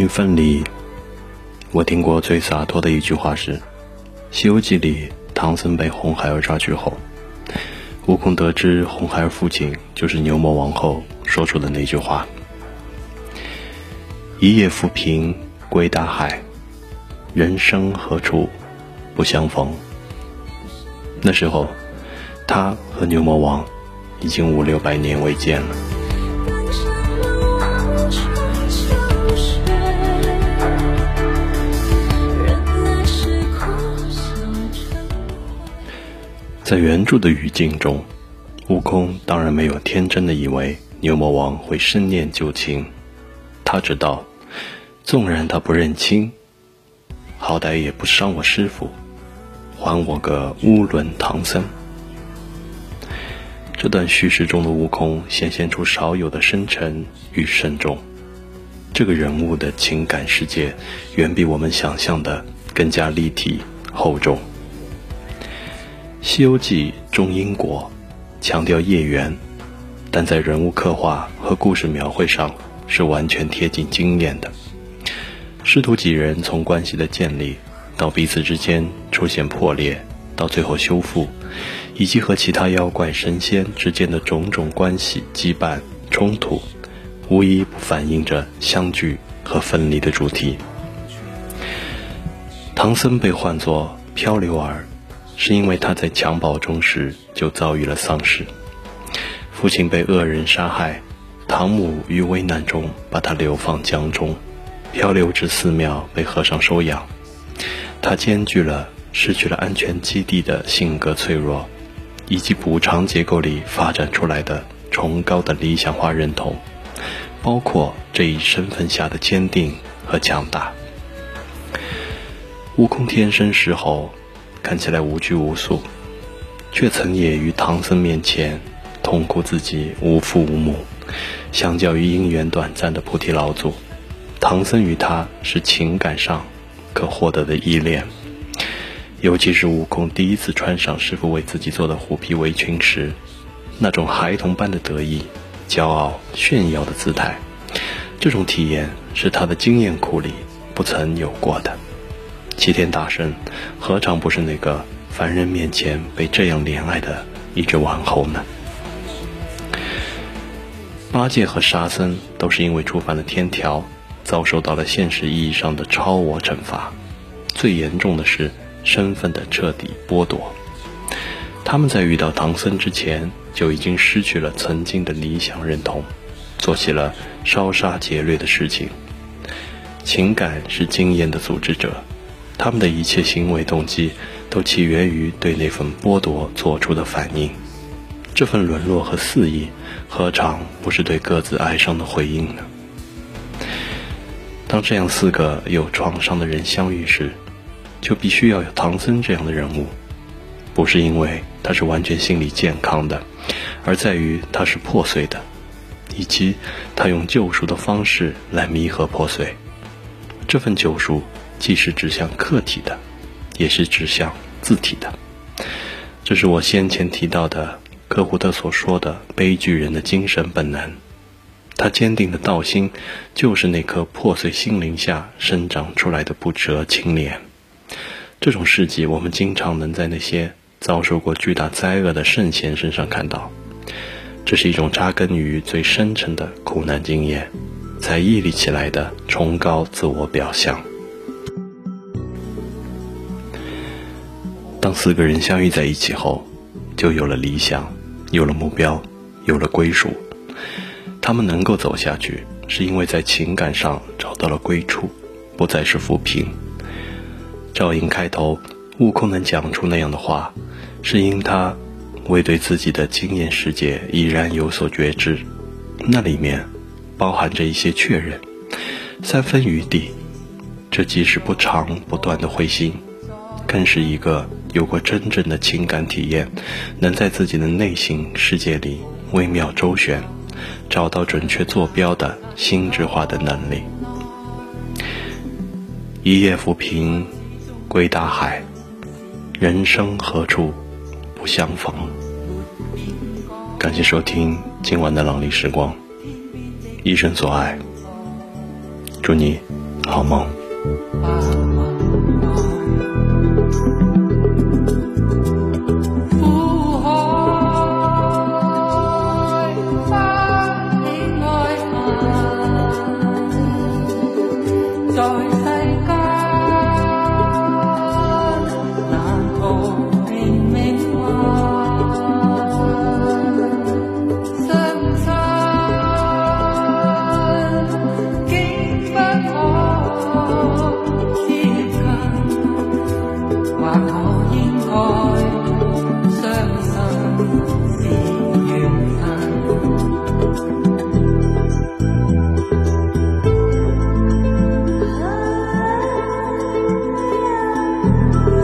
关于分离，我听过最洒脱的一句话是：《西游记》里唐僧被红孩儿抓去后，悟空得知红孩儿父亲就是牛魔王后，说出的那句话：“一夜浮萍归大海，人生何处不相逢。”那时候，他和牛魔王已经五六百年未见了。在原著的语境中，悟空当然没有天真的以为牛魔王会深念旧情，他知道，纵然他不认亲，好歹也不伤我师傅，还我个乌伦唐僧。这段叙事中的悟空显现出少有的深沉与慎重，这个人物的情感世界远比我们想象的更加立体厚重。《西游记》重因果，强调业缘，但在人物刻画和故事描绘上是完全贴近经验的。师徒几人从关系的建立到彼此之间出现破裂，到最后修复，以及和其他妖怪、神仙之间的种种关系羁绊冲突，无一不反映着相聚和分离的主题。唐僧被唤作漂流儿，是因为他在襁褓中时就遭遇了丧事，父亲被恶人杀害，唐母于危难中把他流放江中，漂流至寺庙被和尚收养。他兼具了失去了安全基地的性格脆弱，以及补偿结构里发展出来的崇高的理想化认同，包括这一身份下的坚定和强大。悟空天生石猴，看起来无拘无束，却曾也于唐僧面前痛哭自己无父无母。相较于姻缘短暂的菩提老祖，唐僧与他是情感上可获得的依恋。尤其是悟空第一次穿上师傅为自己做的虎皮围裙时，那种孩童般的得意、骄傲、炫耀的姿态，这种体验是他的经验库里不曾有过的。齐天大圣何尝不是那个凡人面前被这样怜爱的一只顽猴呢？八戒和沙僧都是因为触犯了天条，遭受到了现实意义上的超我惩罚。最严重的是身份的彻底剥夺。他们在遇到唐僧之前，就已经失去了曾经的理想认同，做起了烧杀劫掠的事情。情感是经验的组织者，他们的一切行为动机都起源于对那份剥夺做出的反应。这份沦落和肆意，何尝不是对各自哀伤的回应呢？当这样四个有创伤的人相遇时，就必须要有唐僧这样的人物，不是因为他是完全心理健康的，而在于他是破碎的，以及他用救赎的方式来弥合破碎。这份救赎既是指向客体的，也是指向字体的。这是我先前提到的科胡特所说的悲剧人的精神本能。他坚定的道心，就是那颗破碎心灵下生长出来的不折青莲。这种事迹，我们经常能在那些遭受过巨大灾厄的圣贤身上看到。这是一种扎根于最深沉的苦难经验，才屹立起来的崇高自我表象。当四个人相遇在一起后，就有了理想，有了目标，有了归属。他们能够走下去，是因为在情感上找到了归处，不再是浮萍。照应开头，悟空能讲出那样的话，是因他未对自己的经验世界已然有所觉知，那里面包含着一些确认。三分余地，这既是不长不短的灰心，更是一个有过真正的情感体验，能在自己的内心世界里微妙周旋，找到准确坐标的心智化的能力。一夜浮萍，归大海，人生何处不相逢？感谢收听今晚的朗丽时光，一生所爱，祝你好梦。放眼。